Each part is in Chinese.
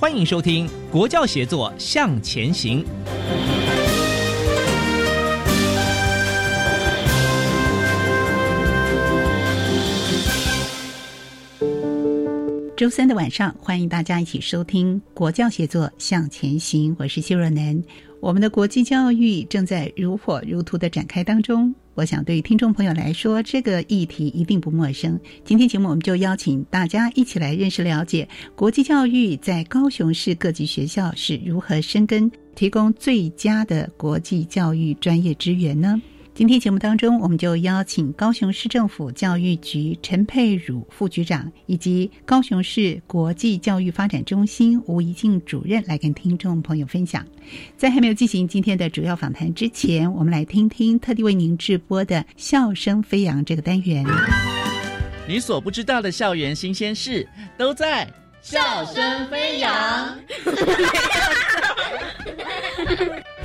欢迎收听《国教协作向前行》。周三的晚上，欢迎大家一起收听《国教协作向前行》，我是谢若楠。我们的国际教育正在如火如荼的展开当中。我想对听众朋友来说，这个议题一定不陌生。今天节目我们就邀请大家一起来认识了解国际教育在高雄市各级学校是如何深根，提供最佳的国际教育专业资源呢？今天节目当中，我们就邀请高雄市政府教育局陈佩汝副局长以及高雄市国际教育发展中心吴怡静主任来跟听众朋友分享。在还没有进行今天的主要访谈之前，我们来听听特地为您直播的“笑声飞扬”这个单元。你所不知道的校园新鲜事，都在《笑声飞扬》。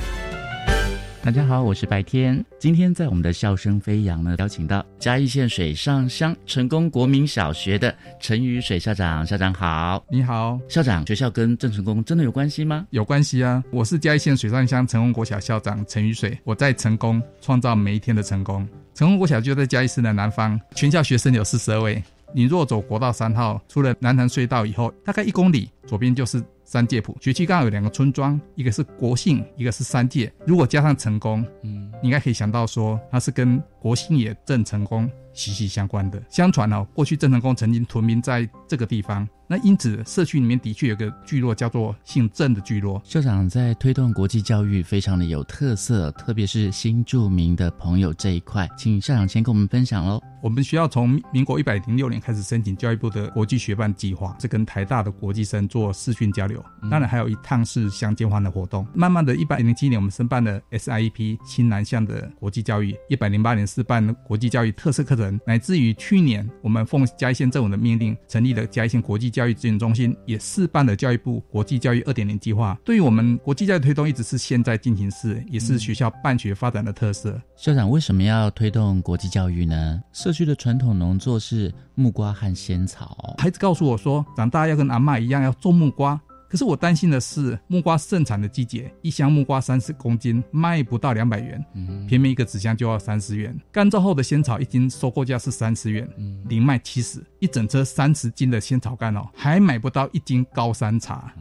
大家好，我是白天。今天在我们的笑声飞扬呢，邀请到嘉义县水上乡成功国民小学的陈雨水校长。校长好，你好，校长。学校跟郑成功真的有关系吗？有关系啊！我是嘉义县水上乡成功国小校长陈雨水，我在成功创造每一天的成功。成功国小就在嘉义市的南方，全校学生有四十二位。你若走国道三号，出了南潭隧道以后，大概一公里，左边就是。三界谱学区刚好有两个村庄，一个是国姓，一个是三界。如果加上成功，嗯，应该可以想到说，它是跟国姓也郑成功息息相关的。相传哦，过去郑成功曾经屯兵在这个地方。那因此，社区里面的确有个聚落叫做姓郑的聚落。校长在推动国际教育，非常的有特色，特别是新著名的朋友这一块，请校长先跟我们分享喽。我们学校从民国一百零六年开始申请教育部的国际学办计划，是跟台大的国际生做视讯交流。当然还有一趟是相见欢的活动。慢慢的，一百零七年我们申办了 SIEP 新南向的国际教育，一百零八年是办国际教育特色课程，乃至于去年我们奉嘉义县政府的命令，成立了嘉义县国际教。教育资源中心也试办了教育部国际教育二点零计划。对于我们国际教育推动，一直是现在进行式，也是学校办学发展的特色。校长为什么要推动国际教育呢？社区的传统农作是木瓜和仙草。孩子告诉我说，长大要跟阿妈一样要种木瓜。可是我担心的是，木瓜盛产的季节，一箱木瓜三十公斤卖不到两百元，偏偏一个纸箱就要三十元。干燥后的仙草一斤收购价是三十元，零卖七十，一整车三十斤的仙草干哦，还买不到一斤高山茶。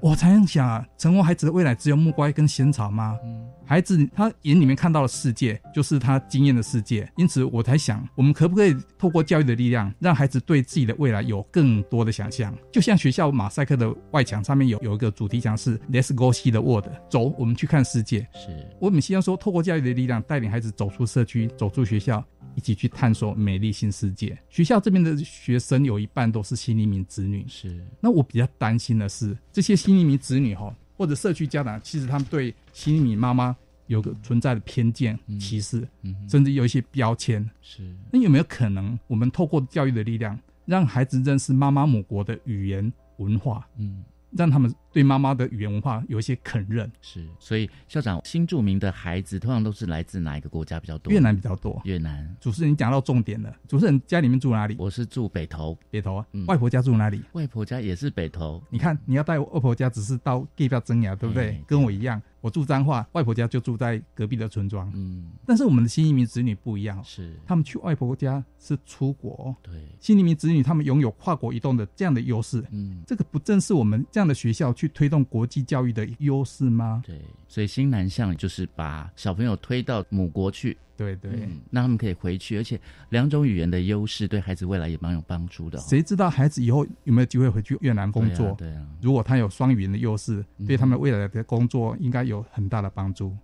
我常想啊，成功孩子的未来只有木瓜跟仙草吗？孩子他眼里面看到的世界，就是他经验的世界。因此，我才想，我们可不可以透过教育的力量，让孩子对自己的未来有更多的想象？就像学校马赛克的外墙上面有有一个主题墙是 “Let's go see the world”，走，我们去看世界。是我们希望说，透过教育的力量，带领孩子走出社区，走出学校，一起去探索美丽新世界。学校这边的学生有一半都是新移民子女，是。那我比较担心的是，这些新移民子女哈。或者社区家长，其实他们对新米妈妈有个存在的偏见、歧视，甚至有一些标签。是，那有没有可能，我们透过教育的力量，让孩子认识妈妈母国的语言文化？嗯。让他们对妈妈的语言文化有一些肯认，是。所以校长，新著名的孩子通常都是来自哪一个国家比较多？越南比较多。越南。主持人，你讲到重点了。主持人家里面住哪里？我是住北投。北投啊。外婆家住哪里？外婆家也是北投。你看，你要带外婆家，只是到地表争牙，对不对？跟我一样。我住彰化，外婆家就住在隔壁的村庄。嗯，但是我们的新移民子女不一样，是他们去外婆家是出国，对，新移民子女他们拥有跨国移动的这样的优势。嗯，这个不正是我们这样的学校去推动国际教育的优势吗？对，所以新南向就是把小朋友推到母国去。对对，嗯，那他们可以回去，而且两种语言的优势对孩子未来也蛮有帮助的、哦。谁知道孩子以后有没有机会回去越南工作？对啊，对啊如果他有双语言的优势，对他们未来的工作应该有很大的帮助。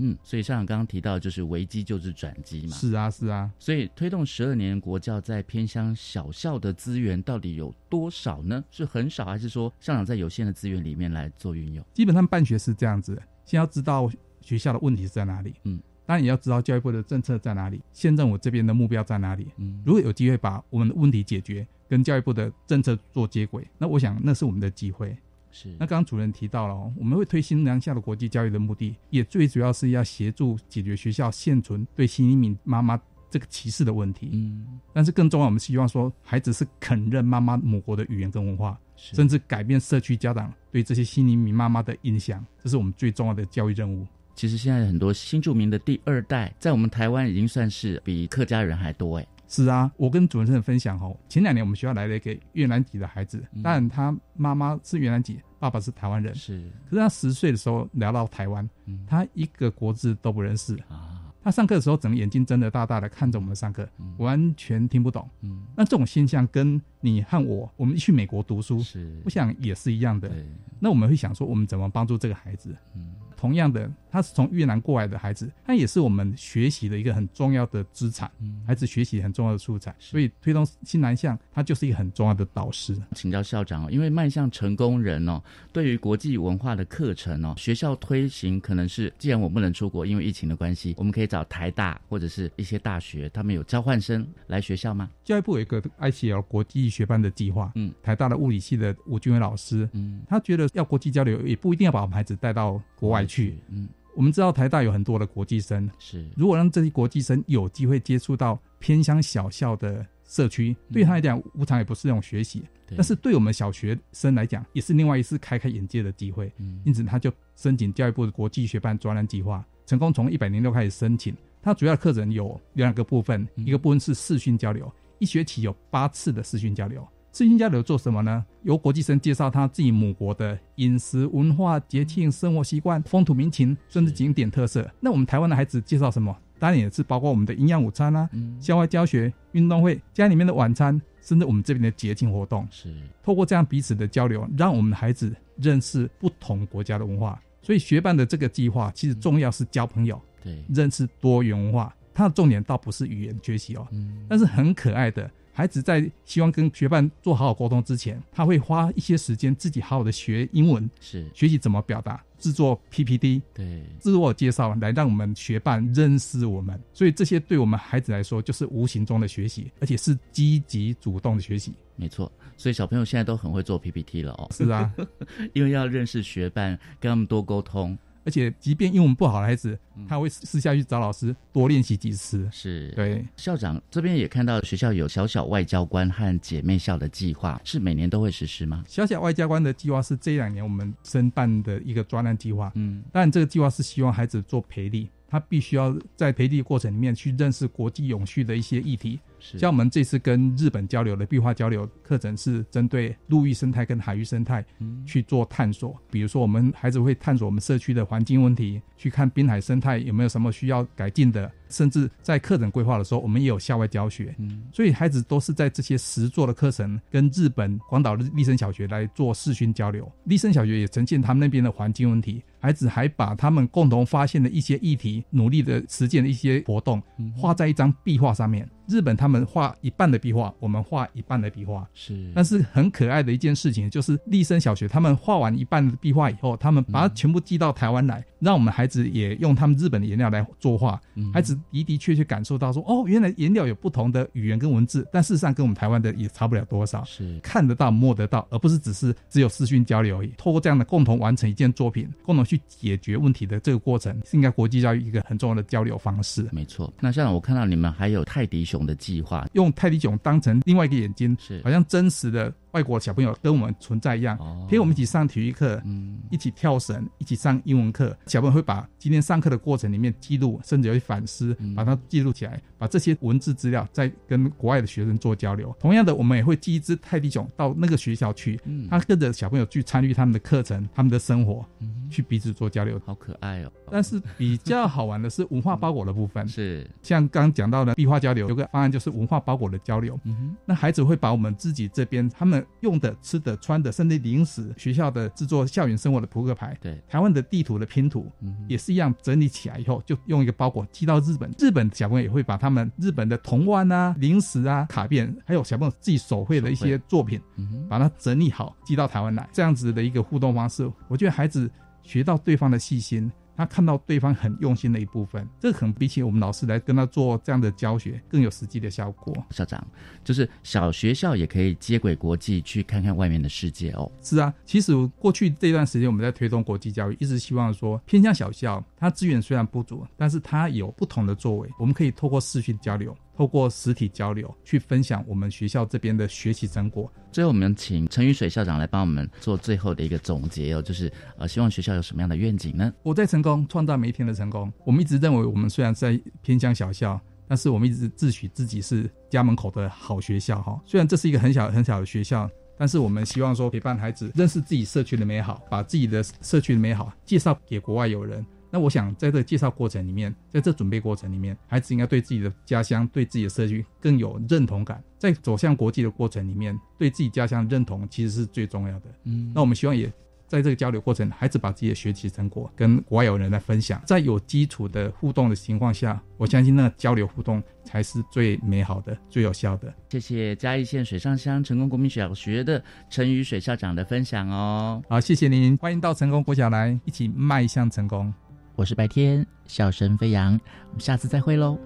嗯，所以校长刚刚提到，就是危机就是转机嘛。是啊，是啊。所以推动十二年国教在偏乡小校的资源到底有多少呢？是很少，还是说校长在有限的资源里面来做运用？基本上办学是这样子，先要知道学校的问题是在哪里。嗯。当然也要知道教育部的政策在哪里，县政府这边的目标在哪里。嗯，如果有机会把我们的问题解决，跟教育部的政策做接轨，那我想那是我们的机会。是。那刚刚主任提到了，我们会推新南下的国际教育的目的，也最主要是要协助解决学校现存对新移民妈妈这个歧视的问题。嗯。但是更重要，我们希望说孩子是肯认妈妈母国的语言跟文化，甚至改变社区家长对这些新移民妈妈的印象，这是我们最重要的教育任务。其实现在很多新住民的第二代，在我们台湾已经算是比客家人还多哎。是啊，我跟主持人分享哦，前两年我们学校来了一个越南籍的孩子，当然他妈妈是越南籍，爸爸是台湾人。是，可是他十岁的时候聊到台湾，嗯他一个国字都不认识啊。他上课的时候，整个眼睛睁得大大的看着我们上课，嗯完全听不懂。嗯，那这种现象跟你和我，我们去美国读书，是，我想也是一样的。那我们会想说，我们怎么帮助这个孩子？嗯，同样的，他是从越南过来的孩子，他也是我们学习的一个很重要的资产。嗯，孩子学习很重要的素材，所以推动新南向，他就是一个很重要的导师。请教校长哦，因为迈向成功人哦，对于国际文化的课程哦，学校推行可能是，既然我不能出国，因为疫情的关系，我们可以找台大或者是一些大学，他们有交换生来学校吗？教育部有一个 ICL 国际学班的计划，嗯，台大的物理系的吴俊伟老师，嗯，他觉得要国际交流，也不一定要把我们孩子带到国外去，嗯，我们知道台大有很多的国际生，是，如果让这些国际生有机会接触到偏乡小校的社区，对他来讲，无常也不是那种学习，但是对我们小学生来讲，也是另外一次开开眼界的机会，嗯，因此他就申请教育部的国际学班专栏计划，成功从一百零六开始申请。他主要的课程有两个部分，一个部分是视讯交流，一学期有八次的视讯交流。视讯交流做什么呢？由国际生介绍他自己母国的饮食文化、节庆、生活习惯、风土民情，甚至景点特色。那我们台湾的孩子介绍什么？当然也是包括我们的营养午餐啊、校外教学、运动会、家里面的晚餐，甚至我们这边的节庆活动。是透过这样彼此的交流，让我们的孩子认识不同国家的文化。所以学办的这个计划，其实重要是交朋友。对，认识多元文化，它的重点倒不是语言学习哦，嗯，但是很可爱的孩子在希望跟学伴做好好沟通之前，他会花一些时间自己好好的学英文，是学习怎么表达，制作 PPT，对，自我介绍来让我们学伴认识我们，所以这些对我们孩子来说就是无形中的学习，而且是积极主动的学习。没错，所以小朋友现在都很会做 PPT 了哦。是啊，因为要认识学伴，跟他们多沟通。而且，即便英文不好的孩子，他会私下去找老师多练习几次。是对校长这边也看到学校有小小外交官和姐妹校的计划，是每年都会实施吗？小小外交官的计划是这两年我们申办的一个专案计划。嗯，但这个计划是希望孩子做培力，他必须要在培力过程里面去认识国际永续的一些议题。像我们这次跟日本交流的壁画交流课程，是针对陆域生态跟海域生态去做探索。比如说，我们孩子会探索我们社区的环境问题，去看滨海生态有没有什么需要改进的。甚至在课程规划的时候，我们也有校外教学。嗯，所以孩子都是在这些实作的课程跟日本广岛立生小学来做视讯交流。立生小学也呈现他们那边的环境问题，孩子还把他们共同发现的一些议题、努力的实践的一些活动，画在一张壁画上面。日本他们画一半的壁画，我们画一半的壁画。是，但是很可爱的一件事情就是立生小学他们画完一半的壁画以后，他们把它全部寄到台湾来，让我们孩子也用他们日本的颜料来作画。孩子的的确确感受到说，哦，原来颜料有不同的语言跟文字，但事实上跟我们台湾的也差不了多少。是看得到、摸得到，而不是只是只有视讯交流而已。透过这样的共同完成一件作品，共同去解决问题的这个过程，是应该国际教育一个很重要的交流方式。没错。那校长，我看到你们还有泰迪熊的计划，用泰迪熊当成另外一个眼睛，是好像真实的外国小朋友跟我们存在一样，陪我们一起上体育课，嗯，一起跳绳，一起上英文课。小朋友会把今天上课的过程里面记录，甚至有反思，把它记录起来，把这些文字资料再跟国外的学生做交流。同样的，我们也会寄一只泰迪熊到那个学校去，他跟着小朋友去参与他们的课程、他们的生活，去彼此做交流，好可爱哦。但是比较好玩的是文化包裹的部分，是。像刚讲到的壁画交流，有个方案就是文化包裹的交流。嗯那孩子会把我们自己这边他们用的、吃的、穿的，甚至零食、学校的制作校园生活的扑克牌，对台湾的地图的拼图，也是一样整理起来以后，就用一个包裹寄到日本。日本小朋友也会把他们日本的童玩啊、零食啊、卡片，还有小朋友自己手绘的一些作品，把它整理好寄到台湾来。这样子的一个互动方式，我觉得孩子学到对方的细心。他看到对方很用心的一部分，这可能比起我们老师来跟他做这样的教学更有实际的效果。校长，就是小学校也可以接轨国际，去看看外面的世界哦。是啊，其实过去这段时间我们在推动国际教育，一直希望说偏向小校，它资源虽然不足，但是它有不同的作为，我们可以透过视讯交流。透过实体交流去分享我们学校这边的学习成果。最后，我们请陈雨水校长来帮我们做最后的一个总结哦，就是呃，希望学校有什么样的愿景呢？我在成功创造每一天的成功。我们一直认为，我们虽然在偏乡小校，但是我们一直自诩自己是家门口的好学校哈。虽然这是一个很小很小的学校，但是我们希望说陪伴孩子认识自己社区的美好，把自己的社区的美好介绍给国外友人。那我想，在这介绍过程里面，在这准备过程里面，孩子应该对自己的家乡、对自己的社区更有认同感。在走向国际的过程里面，对自己家乡认同其实是最重要的。嗯，那我们希望也在这个交流过程，孩子把自己的学习成果跟国外友人来分享，在有基础的互动的情况下，我相信那个交流互动才是最美好的、最有效的。谢谢嘉义县水上乡成功国民小学的陈宇水校长的分享哦。好，谢谢您，欢迎到成功国小来，一起迈向成功。我是白天，笑声飞扬，我们下次再会喽。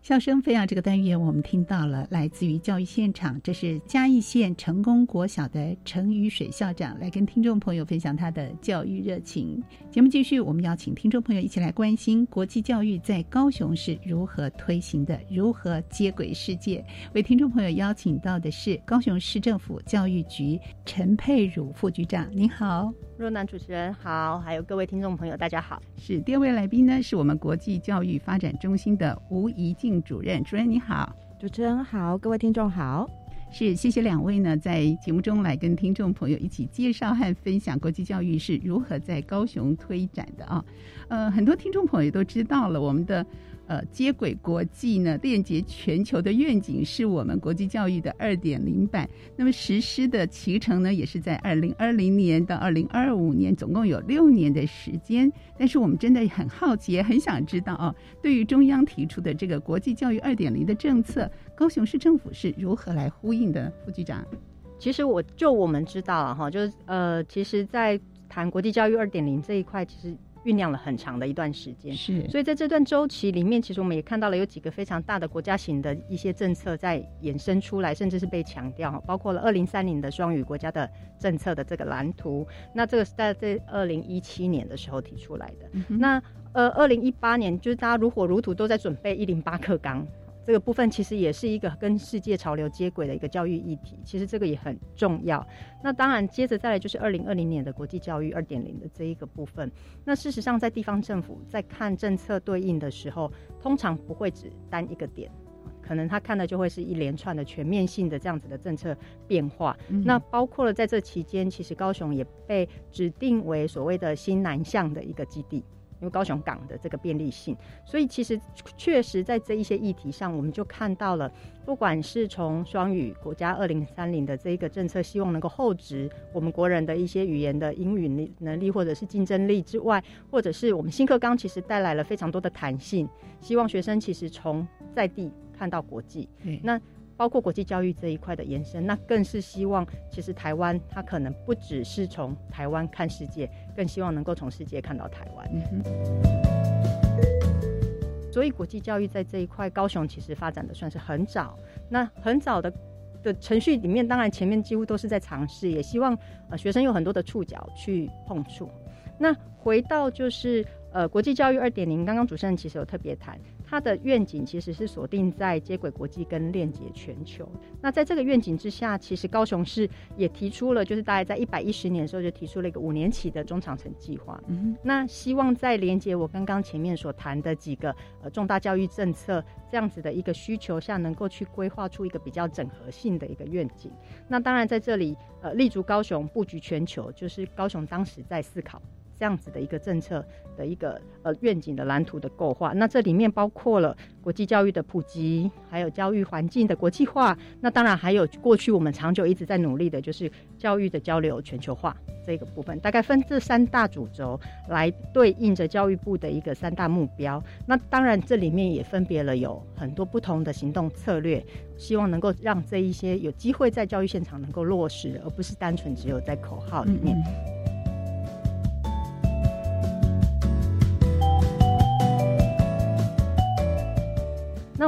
笑声飞扬这个单元，我们听到了来自于教育现场，这是嘉义县成功国小的陈雨水校长来跟听众朋友分享他的教育热情。节目继续，我们邀请听众朋友一起来关心国际教育在高雄是如何推行的，如何接轨世界。为听众朋友邀请到的是高雄市政府教育局陈佩汝副局长，您好。若楠主持人好，还有各位听众朋友，大家好。是第二位来宾呢，是我们国际教育发展中心的吴怡静主任。主任你好，主持人好，各位听众好。是谢谢两位呢，在节目中来跟听众朋友一起介绍和分享国际教育是如何在高雄推展的啊。呃，很多听众朋友都知道了，我们的。呃，接轨国际呢，链接全球的愿景是我们国际教育的二点零版。那么实施的期程呢，也是在二零二零年到二零二五年，总共有六年的时间。但是我们真的很好奇，也很想知道啊，对于中央提出的这个国际教育二点零的政策，高雄市政府是如何来呼应的？副局长，其实我就我们知道了哈，就是呃，其实，在谈国际教育二点零这一块，其实。酝酿了很长的一段时间，是，所以在这段周期里面，其实我们也看到了有几个非常大的国家型的一些政策在衍生出来，甚至是被强调，包括了二零三零的双语国家的政策的这个蓝图，那这个是在这二零一七年的时候提出来的，那呃二零一八年就是大家如火如荼都在准备一零八课纲。这个部分其实也是一个跟世界潮流接轨的一个教育议题，其实这个也很重要。那当然，接着再来就是二零二零年的国际教育二点零的这一个部分。那事实上，在地方政府在看政策对应的时候，通常不会只单一个点，可能他看的就会是一连串的全面性的这样子的政策变化。那包括了在这期间，其实高雄也被指定为所谓的新南向的一个基地。因为高雄港的这个便利性，所以其实确实在这一些议题上，我们就看到了，不管是从双语国家二零三零的这一个政策，希望能够厚植我们国人的一些语言的英语力能力或者是竞争力之外，或者是我们新课纲其实带来了非常多的弹性，希望学生其实从在地看到国际。那包括国际教育这一块的延伸，那更是希望，其实台湾它可能不只是从台湾看世界，更希望能够从世界看到台湾。所以国际教育在这一块，高雄其实发展的算是很早。那很早的的程序里面，当然前面几乎都是在尝试，也希望呃学生有很多的触角去碰触。那回到就是呃国际教育二点零，刚刚主持人其实有特别谈。它的愿景其实是锁定在接轨国际跟链接全球。那在这个愿景之下，其实高雄市也提出了，就是大概在一百一十年的时候就提出了一个五年期的中长程计划。嗯，那希望在连接我刚刚前面所谈的几个呃重大教育政策这样子的一个需求下，能够去规划出一个比较整合性的一个愿景。那当然在这里呃立足高雄，布局全球，就是高雄当时在思考。这样子的一个政策的一个呃愿景的蓝图的构画，那这里面包括了国际教育的普及，还有教育环境的国际化，那当然还有过去我们长久一直在努力的，就是教育的交流全球化这个部分，大概分这三大主轴来对应着教育部的一个三大目标。那当然这里面也分别了有很多不同的行动策略，希望能够让这一些有机会在教育现场能够落实，而不是单纯只有在口号里面。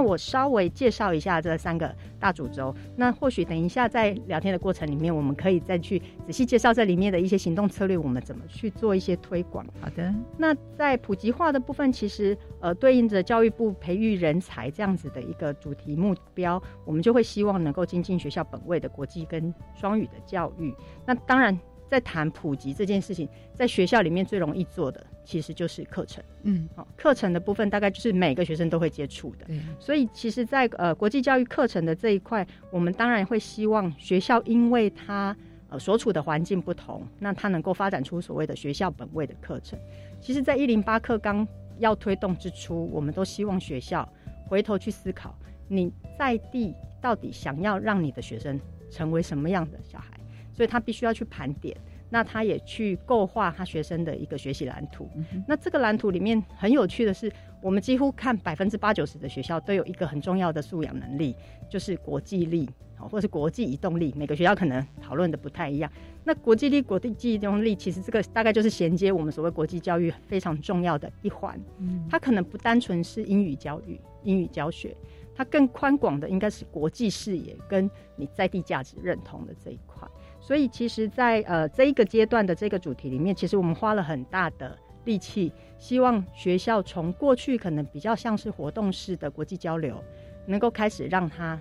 我稍微介绍一下这三个大主轴。那或许等一下在聊天的过程里面，我们可以再去仔细介绍这里面的一些行动策略，我们怎么去做一些推广。好的。那在普及化的部分，其实呃对应着教育部培育人才这样子的一个主题目标，我们就会希望能够精进学校本位的国际跟双语的教育。那当然。在谈普及这件事情，在学校里面最容易做的其实就是课程。嗯，好，课程的部分大概就是每个学生都会接触的。所以其实，在呃国际教育课程的这一块，我们当然会希望学校，因为它呃所处的环境不同，那它能够发展出所谓的学校本位的课程。其实，在一零八课纲要推动之初，我们都希望学校回头去思考，你在地到底想要让你的学生成为什么样的小孩。所以他必须要去盘点，那他也去构画他学生的一个学习蓝图。那这个蓝图里面很有趣的是，我们几乎看百分之八九十的学校都有一个很重要的素养能力，就是国际力，或是国际移动力。每个学校可能讨论的不太一样。那国际力、国际移动力，其实这个大概就是衔接我们所谓国际教育非常重要的一环。它可能不单纯是英语教育、英语教学，它更宽广的应该是国际视野跟你在地价值认同的这一块。所以，其实，在呃这一个阶段的这个主题里面，其实我们花了很大的力气，希望学校从过去可能比较像是活动式的国际交流，能够开始让它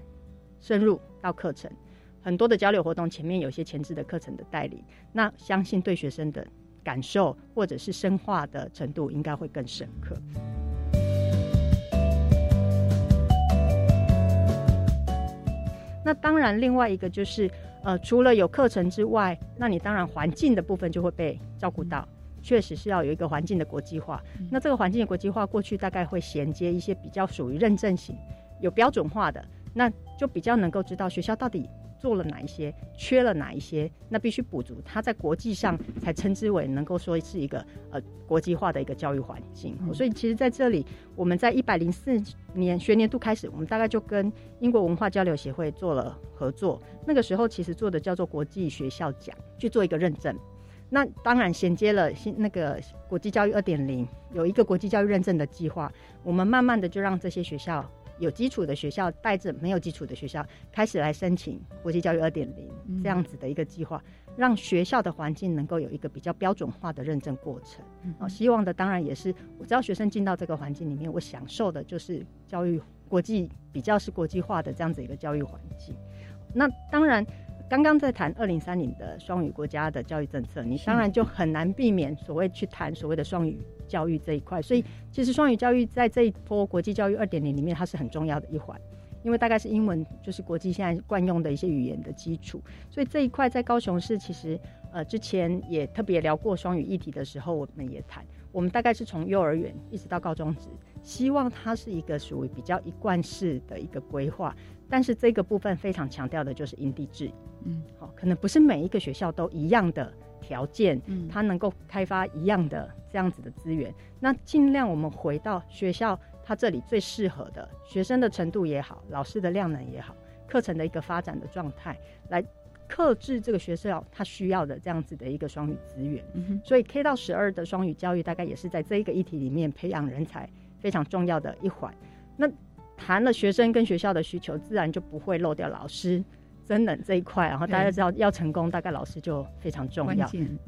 深入到课程。很多的交流活动前面有些前置的课程的带领，那相信对学生的感受或者是深化的程度应该会更深刻。那当然，另外一个就是。呃，除了有课程之外，那你当然环境的部分就会被照顾到，确实是要有一个环境的国际化。那这个环境的国际化，过去大概会衔接一些比较属于认证型、有标准化的，那就比较能够知道学校到底。做了哪一些，缺了哪一些，那必须补足。它在国际上才称之为能够说是一个呃国际化的一个教育环境。所以其实在这里，我们在一百零四年学年度开始，我们大概就跟英国文化交流协会做了合作。那个时候其实做的叫做国际学校奖，去做一个认证。那当然衔接了新那个国际教育二点零，有一个国际教育认证的计划。我们慢慢的就让这些学校。有基础的学校带着没有基础的学校开始来申请国际教育二点零这样子的一个计划，让学校的环境能够有一个比较标准化的认证过程。啊，希望的当然也是，我知道学生进到这个环境里面，我享受的就是教育国际比较是国际化的这样子一个教育环境。那当然，刚刚在谈二零三零的双语国家的教育政策，你当然就很难避免所谓去谈所谓的双语。教育这一块，所以其实双语教育在这一波国际教育二点零里面，它是很重要的一环，因为大概是英文就是国际现在惯用的一些语言的基础，所以这一块在高雄市其实呃之前也特别聊过双语议题的时候，我们也谈，我们大概是从幼儿园一直到高中职，希望它是一个属于比较一贯式的一个规划，但是这个部分非常强调的就是因地制宜，嗯，好，可能不是每一个学校都一样的。条件，嗯，它能够开发一样的这样子的资源，那尽量我们回到学校，它这里最适合的学生的程度也好，老师的量能也好，课程的一个发展的状态，来克制这个学校它需要的这样子的一个双语资源。所以 K 到十二的双语教育，大概也是在这一个议题里面培养人才非常重要的一环。那谈了学生跟学校的需求，自然就不会漏掉老师。真冷这一块，然后大家知道要成功，大概老师就非常重要。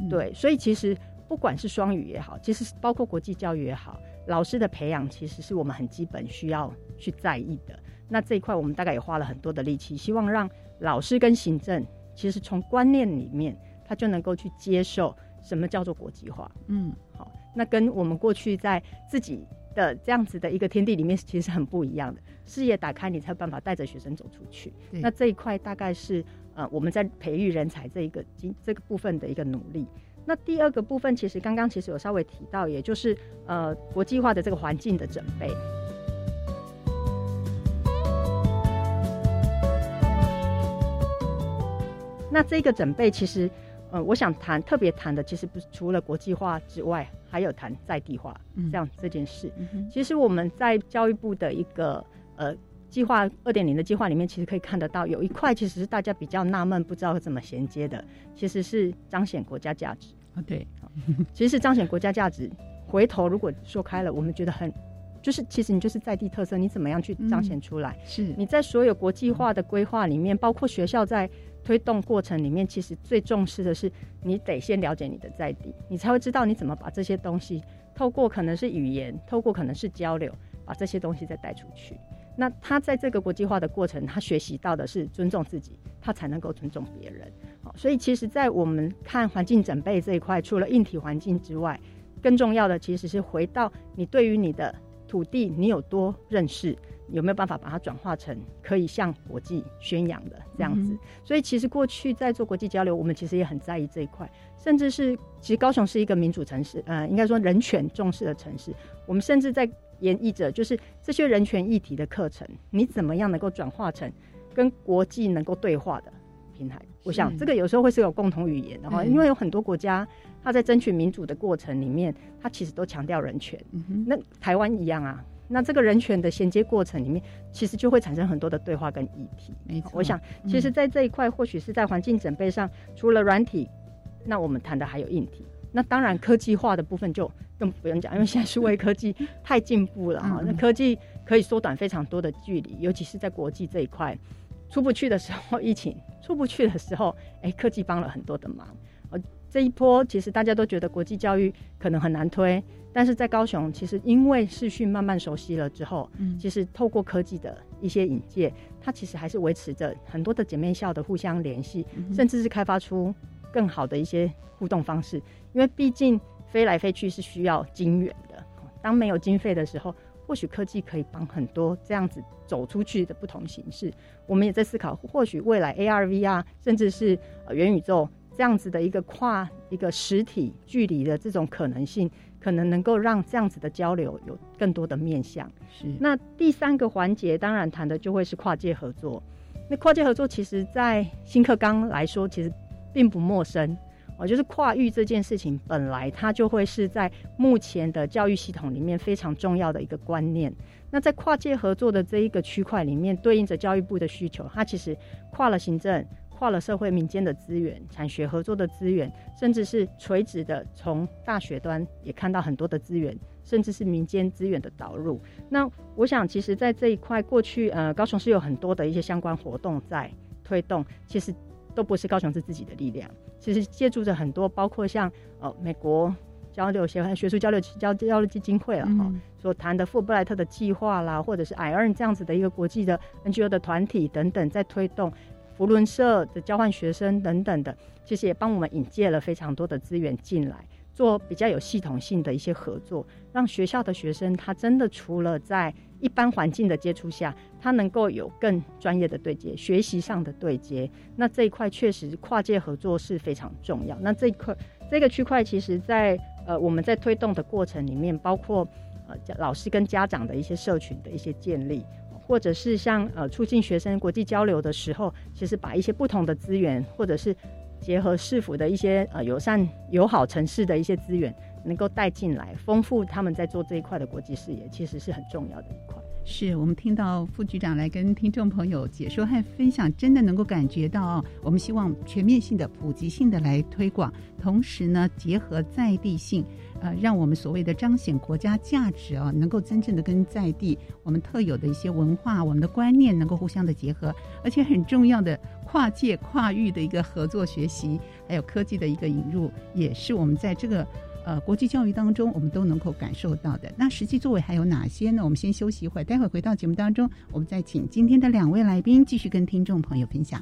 对，所以其实不管是双语也好，其实包括国际教育也好，老师的培养其实是我们很基本需要去在意的。那这一块我们大概也花了很多的力气，希望让老师跟行政其实从观念里面，他就能够去接受什么叫做国际化。嗯，好，那跟我们过去在自己的这样子的一个天地里面，其实是很不一样的。视野打开，你才有办法带着学生走出去。那这一块大概是呃我们在培育人才这一个经这个部分的一个努力。那第二个部分，其实刚刚其实有稍微提到，也就是呃国际化的这个环境的准备。那这个准备，其实，呃，我想谈特别谈的，其实不是除了国际化之外，还有谈在地化这样这件事。其实我们在教育部的一个呃计划二点零的计划里面，其实可以看得到，有一块其实是大家比较纳闷，不知道怎么衔接的，其实是彰显国家价值啊。对，其实是彰显国家价值。回头如果说开了，我们觉得很，就是其实你就是在地特色，你怎么样去彰显出来？是你在所有国际化的规划里面，包括学校在。推动过程里面，其实最重视的是，你得先了解你的在地，你才会知道你怎么把这些东西透过可能是语言，透过可能是交流，把这些东西再带出去。那他在这个国际化的过程，他学习到的是尊重自己，他才能够尊重别人。好，所以其实，在我们看环境准备这一块，除了硬体环境之外，更重要的其实是回到你对于你的土地，你有多认识。有没有办法把它转化成可以向国际宣扬的这样子？所以其实过去在做国际交流，我们其实也很在意这一块，甚至是其实高雄是一个民主城市，呃，应该说人权重视的城市。我们甚至在演绎着，就是这些人权议题的课程，你怎么样能够转化成跟国际能够对话的平台？我想这个有时候会是有共同语言的哈，因为有很多国家他在争取民主的过程里面，他其实都强调人权。那台湾一样啊。那这个人权的衔接过程里面，其实就会产生很多的对话跟议题。没错，我想，其实，在这一块，或许是在环境准备上，除了软体，那我们谈的还有硬体。那当然，科技化的部分就更不用讲，因为现在数位科技 太进步了啊。那科技可以缩短非常多的距离，尤其是在国际这一块，出不去的时候，疫情出不去的时候，哎，科技帮了很多的忙。呃，这一波其实大家都觉得国际教育可能很难推。但是在高雄，其实因为视讯慢慢熟悉了之后，嗯，其实透过科技的一些引介，它其实还是维持着很多的姐妹校的互相联系，甚至是开发出更好的一些互动方式。因为毕竟飞来飞去是需要金源的，当没有经费的时候，或许科技可以帮很多这样子走出去的不同形式。我们也在思考，或许未来 AR、VR，甚至是元宇宙这样子的一个跨一个实体距离的这种可能性。可能能够让这样子的交流有更多的面向。是。那第三个环节，当然谈的就会是跨界合作。那跨界合作，其实在新课纲来说，其实并不陌生。哦，就是跨域这件事情，本来它就会是在目前的教育系统里面非常重要的一个观念。那在跨界合作的这一个区块里面，对应着教育部的需求，它其实跨了行政。跨了社会民间的资源、产学合作的资源，甚至是垂直的，从大学端也看到很多的资源，甚至是民间资源的导入。那我想，其实，在这一块，过去呃，高雄是有很多的一些相关活动在推动，其实都不是高雄市自己的力量，其实借助着很多，包括像呃美国交流协会、学术交流交交流基金会了哈，所谈的富布莱特的计划啦，或者是 i r n 这样子的一个国际的 NGO 的团体等等，在推动。福伦社的交换学生等等的，其实也帮我们引介了非常多的资源进来，做比较有系统性的一些合作，让学校的学生他真的除了在一般环境的接触下，他能够有更专业的对接，学习上的对接。那这一块确实跨界合作是非常重要。那这一块这个区块，其实在呃我们在推动的过程里面，包括呃老师跟家长的一些社群的一些建立。或者是像呃促进学生国际交流的时候，其实把一些不同的资源，或者是结合市府的一些呃友善友好城市的一些资源，能够带进来，丰富他们在做这一块的国际视野，其实是很重要的一块。是我们听到副局长来跟听众朋友解说和分享，真的能够感觉到，我们希望全面性的、普及性的来推广，同时呢，结合在地性。呃，让我们所谓的彰显国家价值啊，能够真正的跟在地我们特有的一些文化、我们的观念能够互相的结合，而且很重要的跨界跨域的一个合作学习，还有科技的一个引入，也是我们在这个呃国际教育当中，我们都能够感受到的。那实际作为还有哪些呢？我们先休息一会儿，待会儿回到节目当中，我们再请今天的两位来宾继续跟听众朋友分享。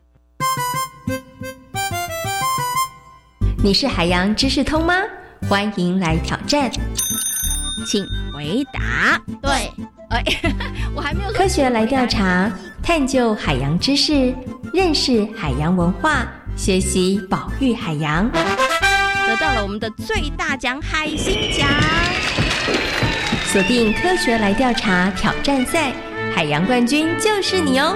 你是海洋知识通吗？欢迎来挑战，请回答。对，哎，我还没有科学来调查，探究海洋知识，认识海洋文化，学习保育海洋，得到了我们的最大奖海星奖。锁定科学来调查挑战赛，海洋冠军就是你哦！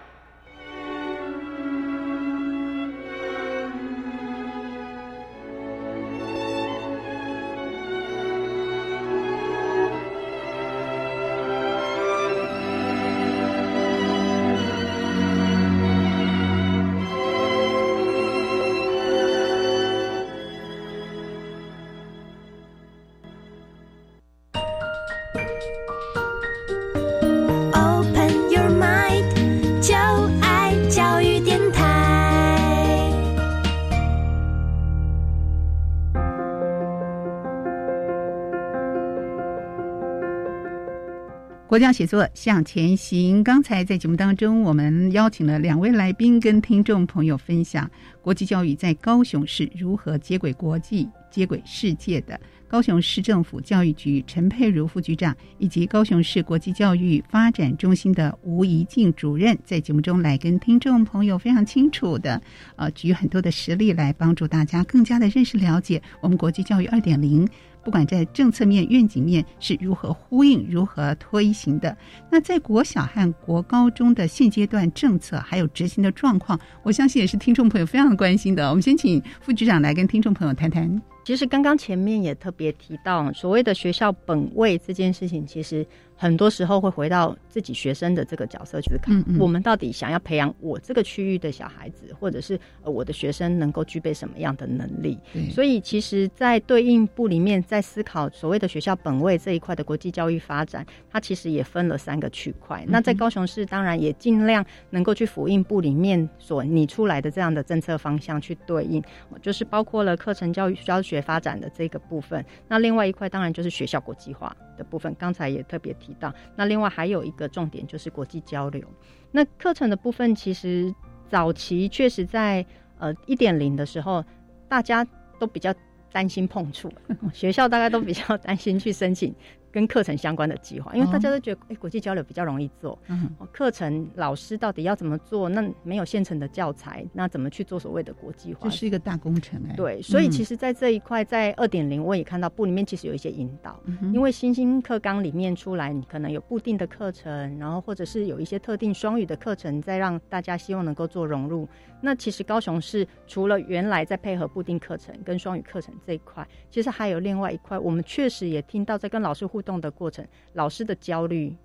国家写作向前行。刚才在节目当中，我们邀请了两位来宾，跟听众朋友分享国际教育在高雄市如何接轨国际、接轨世界的。高雄市政府教育局陈佩如副局长以及高雄市国际教育发展中心的吴怡静主任，在节目中来跟听众朋友非常清楚的，呃，举很多的实例来帮助大家更加的认识了解我们国际教育二点零。不管在政策面、愿景面是如何呼应、如何推行的，那在国小和国高中的现阶段政策还有执行的状况，我相信也是听众朋友非常关心的。我们先请副局长来跟听众朋友谈谈。其实刚刚前面也特别提到，所谓的学校本位这件事情，其实。很多时候会回到自己学生的这个角色去看，我们到底想要培养我这个区域的小孩子，或者是呃我的学生能够具备什么样的能力？所以，其实，在对应部里面，在思考所谓的学校本位这一块的国际教育发展，它其实也分了三个区块。那在高雄市，当然也尽量能够去辅应部里面所拟出来的这样的政策方向去对应，就是包括了课程教育教学发展的这个部分。那另外一块，当然就是学校国际化的部分。刚才也特别提。那另外还有一个重点就是国际交流。那课程的部分其实早期确实在呃一点零的时候，大家都比较担心碰触，学校大概都比较担心去申请。跟课程相关的计划，因为大家都觉得，哎，国际交流比较容易做。嗯，课程老师到底要怎么做？那没有现成的教材，那怎么去做所谓的国际化？这是一个大工程哎。对，所以其实，在这一块，在二点零，我也看到部里面其实有一些引导，因为新兴课纲里面出来，你可能有固定的课程，然后或者是有一些特定双语的课程，在让大家希望能够做融入。那其实高雄市除了原来在配合固定课程跟双语课程这一块，其实还有另外一块，我们确实也听到在跟老师互动的过程，老师的焦虑，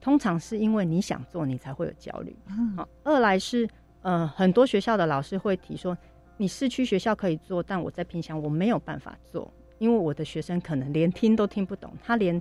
通常是因为你想做，你才会有焦虑。好，二来是呃，很多学校的老师会提说，你市区学校可以做，但我在平乡我没有办法做。因为我的学生可能连听都听不懂，他连。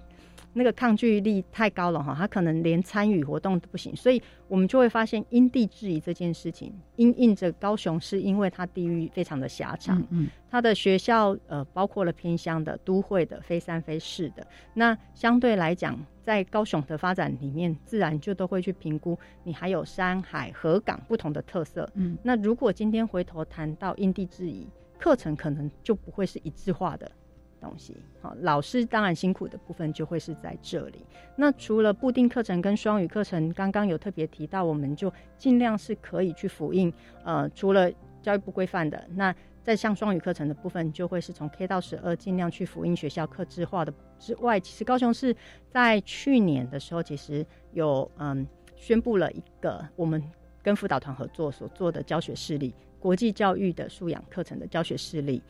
那个抗拒力太高了哈，他可能连参与活动都不行，所以我们就会发现因地制宜这件事情，因应着高雄是因为它地域非常的狭长，嗯，它的学校呃包括了偏乡的、都会的、非三非四的，那相对来讲，在高雄的发展里面，自然就都会去评估你还有山海河港不同的特色，嗯，那如果今天回头谈到因地制宜，课程可能就不会是一致化的。东西好，老师当然辛苦的部分就会是在这里。那除了固定课程跟双语课程，刚刚有特别提到，我们就尽量是可以去复印。呃，除了教育部规范的，那在像双语课程的部分，就会是从 K 到十二尽量去复印学校课制化的之外，其实高雄市在去年的时候，其实有嗯宣布了一个我们跟辅导团合作所做的教学事例，国际教育的素养课程的教学事例。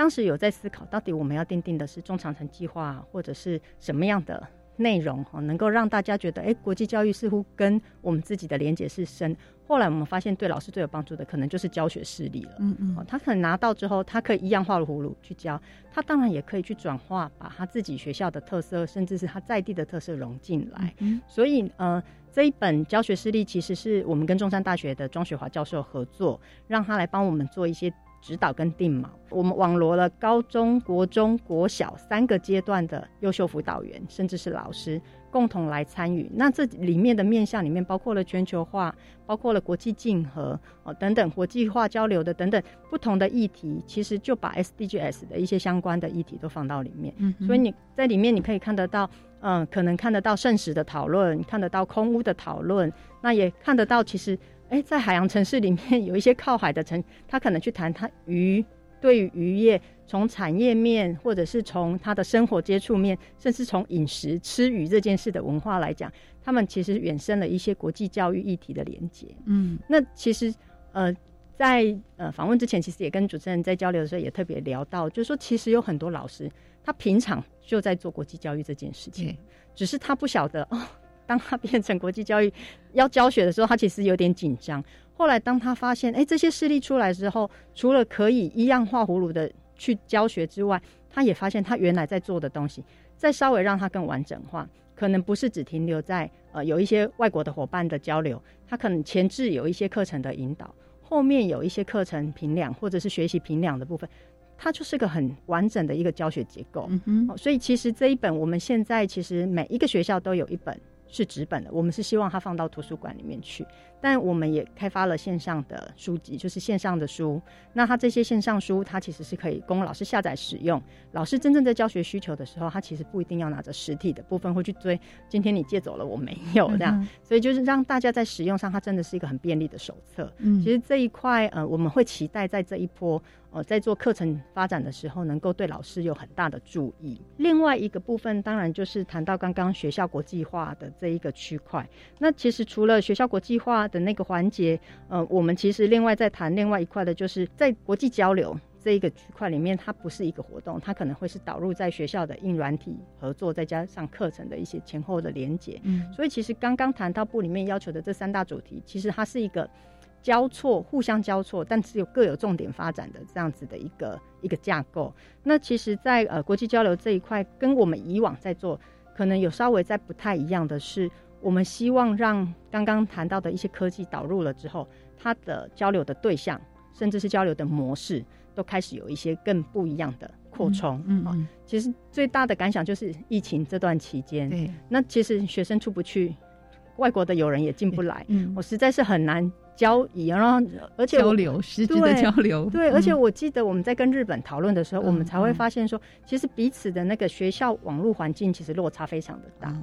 当时有在思考，到底我们要定定的是中长程计划，或者是什么样的内容哈，能够让大家觉得，哎，国际教育似乎跟我们自己的连结是深。后来我们发现，对老师最有帮助的，可能就是教学事例了。嗯嗯，他可能拿到之后，他可以一样画葫芦去教，他当然也可以去转化，把他自己学校的特色，甚至是他在地的特色融进来。嗯，所以呃，这一本教学事例其实是我们跟中山大学的庄学华教授合作，让他来帮我们做一些。指导跟定锚，我们网罗了高中国中国小三个阶段的优秀辅导员，甚至是老师共同来参与。那这里面的面向里面包括了全球化，包括了国际竞合哦等等国际化交流的等等不同的议题，其实就把 SDGs 的一些相关的议题都放到里面。嗯，所以你在里面你可以看得到，嗯，可能看得到圣食的讨论，看得到空屋的讨论，那也看得到其实。哎，在海洋城市里面有一些靠海的城，他可能去谈他鱼对于渔业从产业面，或者是从他的生活接触面，甚至从饮食吃鱼这件事的文化来讲，他们其实衍生了一些国际教育议题的连接。嗯，那其实呃，在呃访问之前，其实也跟主持人在交流的时候也特别聊到，就是说其实有很多老师他平常就在做国际教育这件事情，只是他不晓得哦。当他变成国际教育要教学的时候，他其实有点紧张。后来当他发现，哎，这些事例出来之后，除了可以一样画葫芦的去教学之外，他也发现他原来在做的东西，再稍微让他更完整化，可能不是只停留在呃有一些外国的伙伴的交流，他可能前置有一些课程的引导，后面有一些课程评量或者是学习评量的部分，它就是个很完整的一个教学结构。嗯哼，所以其实这一本我们现在其实每一个学校都有一本。是纸本的，我们是希望它放到图书馆里面去，但我们也开发了线上的书籍，就是线上的书。那它这些线上书，它其实是可以供老师下载使用。老师真正在教学需求的时候，他其实不一定要拿着实体的部分会去追。今天你借走了，我没有这样，所以就是让大家在使用上，它真的是一个很便利的手册。嗯，其实这一块，呃，我们会期待在这一波。呃，在做课程发展的时候，能够对老师有很大的注意。另外一个部分，当然就是谈到刚刚学校国际化的这一个区块。那其实除了学校国际化的那个环节，呃，我们其实另外在谈另外一块的，就是在国际交流这一个区块里面，它不是一个活动，它可能会是导入在学校的硬软体合作，再加上课程的一些前后的连接。嗯，所以其实刚刚谈到部里面要求的这三大主题，其实它是一个。交错，互相交错，但是有各有重点发展的这样子的一个一个架构。那其实，在呃国际交流这一块，跟我们以往在做，可能有稍微在不太一样的是，我们希望让刚刚谈到的一些科技导入了之后，它的交流的对象，甚至是交流的模式，都开始有一些更不一样的扩充。嗯嗯。其实最大的感想就是疫情这段期间，对，那其实学生出不去，外国的友人也进不来，嗯，我实在是很难。交易，然后而且交流实际的交流，对，而且我记得我们在跟日本讨论的时候，我们才会发现说，其实彼此的那个学校网络环境其实落差非常的大。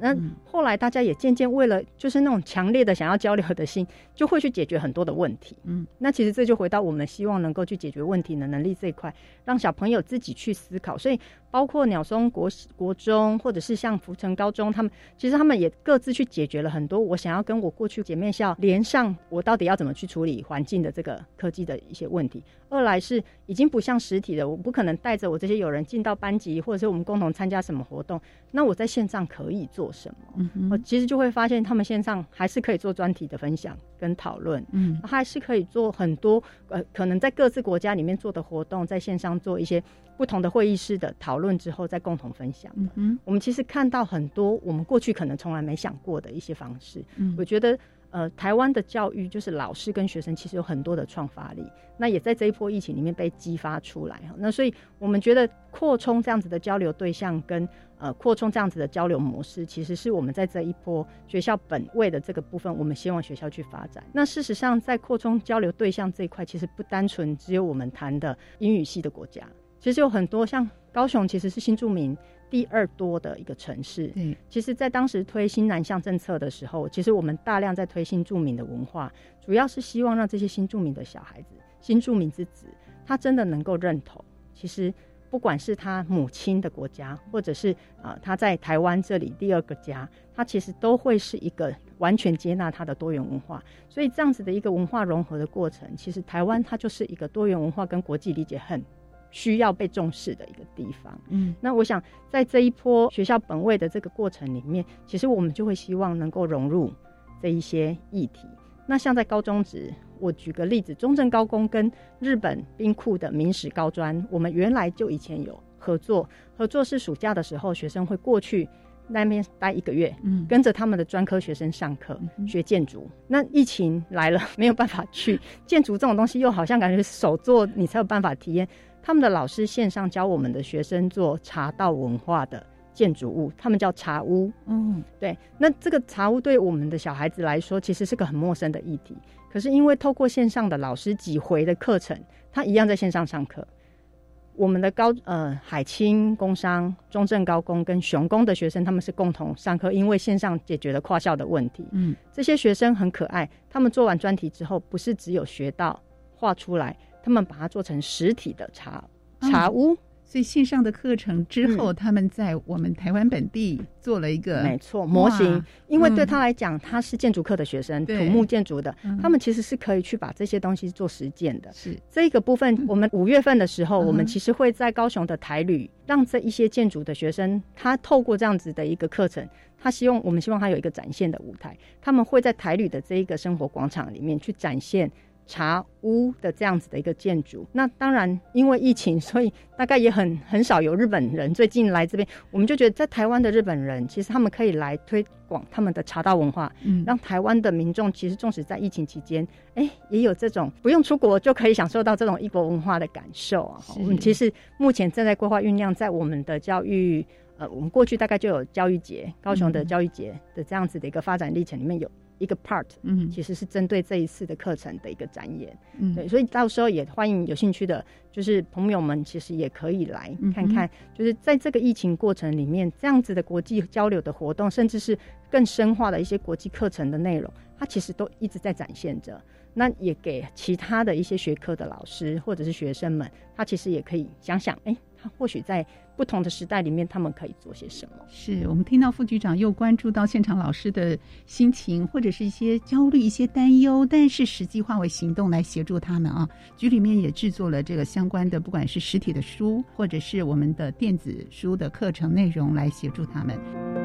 那后来大家也渐渐为了就是那种强烈的想要交流的心，就会去解决很多的问题。嗯，那其实这就回到我们希望能够去解决问题的能力这一块，让小朋友自己去思考。所以包括鸟松国国中，或者是像福城高中，他们其实他们也各自去解决了很多我想要跟我过去姐妹校连上，我到底要怎么去处理环境的这个科技的一些问题。二来是已经不像实体的，我不可能带着我这些友人进到班级，或者是我们共同参加什么活动，那我在线上可以做什么？我其实就会发现，他们线上还是可以做专题的分享跟讨论，嗯，还是可以做很多呃，可能在各自国家里面做的活动，在线上做一些不同的会议室的讨论之后，再共同分享。嗯我们其实看到很多我们过去可能从来没想过的一些方式，嗯，我觉得。呃，台湾的教育就是老师跟学生其实有很多的创发力，那也在这一波疫情里面被激发出来哈。那所以我们觉得扩充这样子的交流对象跟呃扩充这样子的交流模式，其实是我们在这一波学校本位的这个部分，我们希望学校去发展。那事实上，在扩充交流对象这一块，其实不单纯只有我们谈的英语系的国家，其实有很多像高雄，其实是新住民。第二多的一个城市，嗯，其实，在当时推新南向政策的时候，其实我们大量在推新住民的文化，主要是希望让这些新住民的小孩子、新住民之子，他真的能够认同，其实不管是他母亲的国家，或者是啊他在台湾这里第二个家，他其实都会是一个完全接纳他的多元文化。所以这样子的一个文化融合的过程，其实台湾它就是一个多元文化跟国际理解很。需要被重视的一个地方。嗯，那我想在这一波学校本位的这个过程里面，其实我们就会希望能够融入这一些议题。那像在高中职，我举个例子，中正高工跟日本兵库的明史高专，我们原来就以前有合作，合作是暑假的时候，学生会过去那边待一个月，嗯，跟着他们的专科学生上课学建筑。那疫情来了，没有办法去建筑这种东西，又好像感觉手做你才有办法体验。他们的老师线上教我们的学生做茶道文化的建筑物，他们叫茶屋。嗯，对。那这个茶屋对我们的小孩子来说，其实是个很陌生的议题。可是因为透过线上的老师几回的课程，他一样在线上上课。我们的高呃海清工商、中正高工跟雄工的学生，他们是共同上课，因为线上解决了跨校的问题。嗯，这些学生很可爱。他们做完专题之后，不是只有学到画出来。他们把它做成实体的茶茶屋，所以线上的课程之后，他们在我们台湾本地做了一个没错模型。因为对他来讲，他是建筑课的学生，土木建筑的，他们其实是可以去把这些东西做实践的。是。这个部分，我们五月份的时候，我们其实会在高雄的台旅，让这一些建筑的学生，他透过这样子的一个课程，他希望我们希望他有一个展现的舞台，他们会在台旅的这一个生活广场里面去展现。茶屋的这样子的一个建筑，那当然因为疫情，所以大概也很很少有日本人最近来这边。我们就觉得在台湾的日本人，其实他们可以来推广他们的茶道文化，嗯，让台湾的民众其实纵使在疫情期间，哎，也有这种不用出国就可以享受到这种异国文化的感受啊。我们其实目前正在规划酝酿，在我们的教育，呃，我们过去大概就有教育节，高雄的教育节的这样子的一个发展历程里面有。一个 part，嗯，其实是针对这一次的课程的一个展演，嗯，对，所以到时候也欢迎有兴趣的，就是朋友们，其实也可以来看看，就是在这个疫情过程里面，这样子的国际交流的活动，甚至是更深化的一些国际课程的内容，它其实都一直在展现着。那也给其他的一些学科的老师或者是学生们，他其实也可以想想，哎，他或许在不同的时代里面，他们可以做些什么？是我们听到副局长又关注到现场老师的心情，或者是一些焦虑、一些担忧，但是实际化为行动来协助他们啊。局里面也制作了这个相关的，不管是实体的书，或者是我们的电子书的课程内容，来协助他们。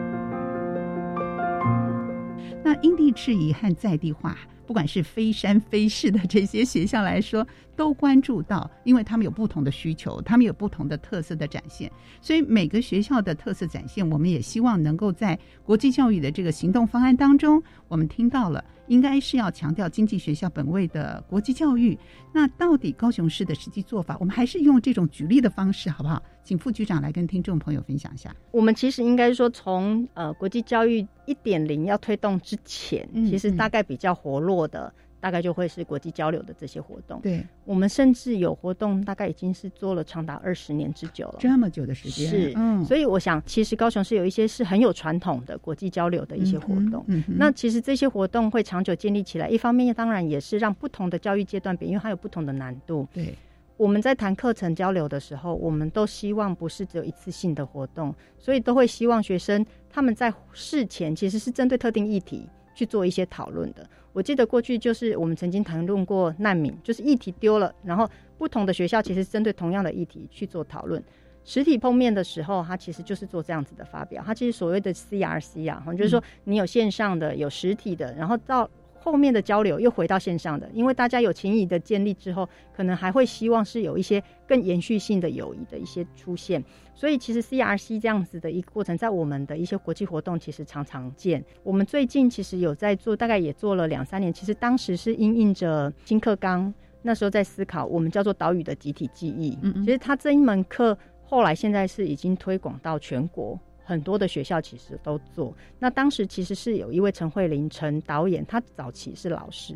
那因地制宜和在地化。不管是非山非市的这些学校来说，都关注到，因为他们有不同的需求，他们有不同的特色的展现，所以每个学校的特色展现，我们也希望能够在国际教育的这个行动方案当中，我们听到了。应该是要强调经济学校本位的国际教育。那到底高雄市的实际做法，我们还是用这种举例的方式，好不好？请副局长来跟听众朋友分享一下。我们其实应该说，从呃国际教育一点零要推动之前，其实大概比较活络的。大概就会是国际交流的这些活动。对，我们甚至有活动，大概已经是做了长达二十年之久了。这么久的时间，是，嗯。所以我想，其实高雄是有一些是很有传统的国际交流的一些活动。嗯。那其实这些活动会长久建立起来，一方面当然也是让不同的教育阶段比，因为它有不同的难度。对。我们在谈课程交流的时候，我们都希望不是只有一次性的活动，所以都会希望学生他们在事前其实是针对特定议题去做一些讨论的。我记得过去就是我们曾经谈论过难民，就是议题丢了，然后不同的学校其实针对同样的议题去做讨论。实体碰面的时候，它其实就是做这样子的发表。它其实所谓的 CRC 啊，就是说你有线上的，有实体的，然后到后面的交流又回到线上的。因为大家有情谊的建立之后，可能还会希望是有一些更延续性的友谊的一些出现。所以其实 CRC 这样子的一个过程，在我们的一些国际活动其实常常见。我们最近其实有在做，大概也做了两三年。其实当时是因应着新课纲，那时候在思考我们叫做岛屿的集体记忆。嗯嗯，其实他这一门课。后来现在是已经推广到全国，很多的学校其实都做。那当时其实是有一位陈慧琳陈导演，他早期是老师，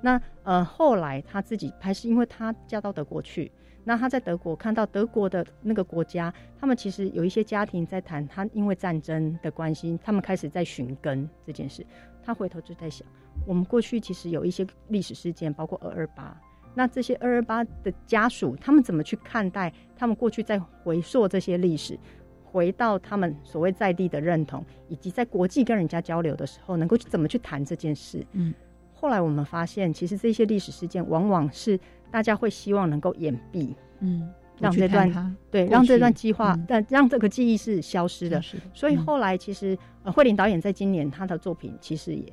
那呃后来他自己还，是因为他嫁到德国去，那他在德国看到德国的那个国家，他们其实有一些家庭在谈，他因为战争的关系，他们开始在寻根这件事。他回头就在想，我们过去其实有一些历史事件，包括二二八。那这些二二八的家属，他们怎么去看待他们过去在回溯这些历史，回到他们所谓在地的认同，以及在国际跟人家交流的时候，能够怎么去谈这件事？嗯，后来我们发现，其实这些历史事件往往是大家会希望能够掩蔽，嗯，让这段对让这段计划，但让这个记忆是消失的。所以后来其实呃，慧玲导演在今年他的作品其实也。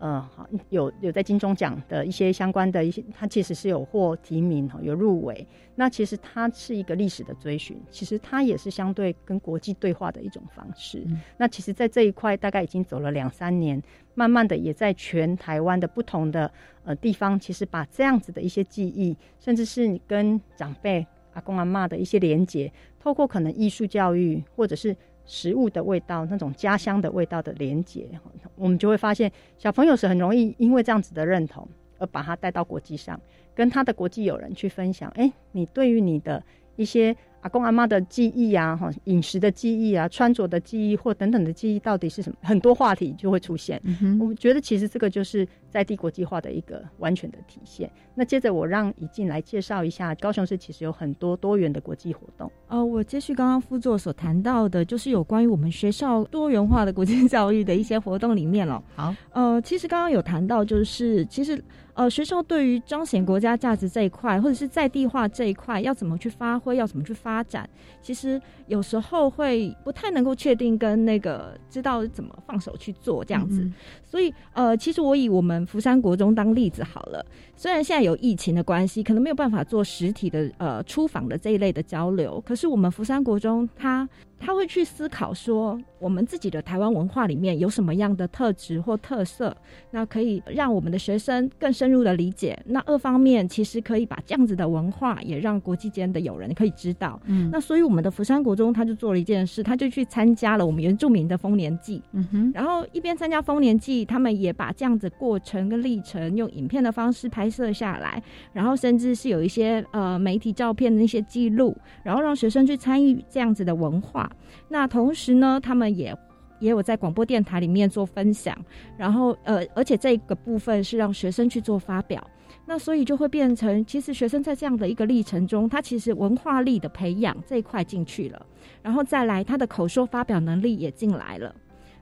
呃，好，有有在金钟奖的一些相关的一些，他其实是有获提名哈，有入围。那其实它是一个历史的追寻，其实它也是相对跟国际对话的一种方式。那其实，在这一块大概已经走了两三年，慢慢的也在全台湾的不同的呃地方，其实把这样子的一些记忆，甚至是你跟长辈阿公阿妈的一些连结，透过可能艺术教育或者是。食物的味道，那种家乡的味道的连接，我们就会发现，小朋友是很容易因为这样子的认同，而把他带到国际上，跟他的国际友人去分享。哎，你对于你的一些。阿公阿妈的记忆啊，哈，饮食的记忆啊，穿着的记忆或等等的记忆，到底是什么？很多话题就会出现。我觉得其实这个就是在地国际化的一个完全的体现。那接着我让以静来介绍一下，高雄市其实有很多多元的国际活动。呃，我接续刚刚副座所谈到的，就是有关于我们学校多元化的国际教育的一些活动里面了。好，呃，其实刚刚有谈到，就是其实呃，学校对于彰显国家价值这一块，或者是在地化这一块，要怎么去发挥，要怎么去发。展其实有时候会不太能够确定跟那个知道怎么放手去做这样子，所以呃，其实我以我们福山国中当例子好了。虽然现在有疫情的关系，可能没有办法做实体的呃出访的这一类的交流，可是我们福山国中他。他会去思考说，我们自己的台湾文化里面有什么样的特质或特色，那可以让我们的学生更深入的理解。那二方面，其实可以把这样子的文化也让国际间的友人可以知道。嗯，那所以我们的福山国中他就做了一件事，他就去参加了我们原住民的丰年祭。嗯哼，然后一边参加丰年祭，他们也把这样子过程跟历程用影片的方式拍摄下来，然后甚至是有一些呃媒体照片的一些记录，然后让学生去参与这样子的文化。那同时呢，他们也也有在广播电台里面做分享，然后呃，而且这个部分是让学生去做发表，那所以就会变成，其实学生在这样的一个历程中，他其实文化力的培养这一块进去了，然后再来他的口说发表能力也进来了，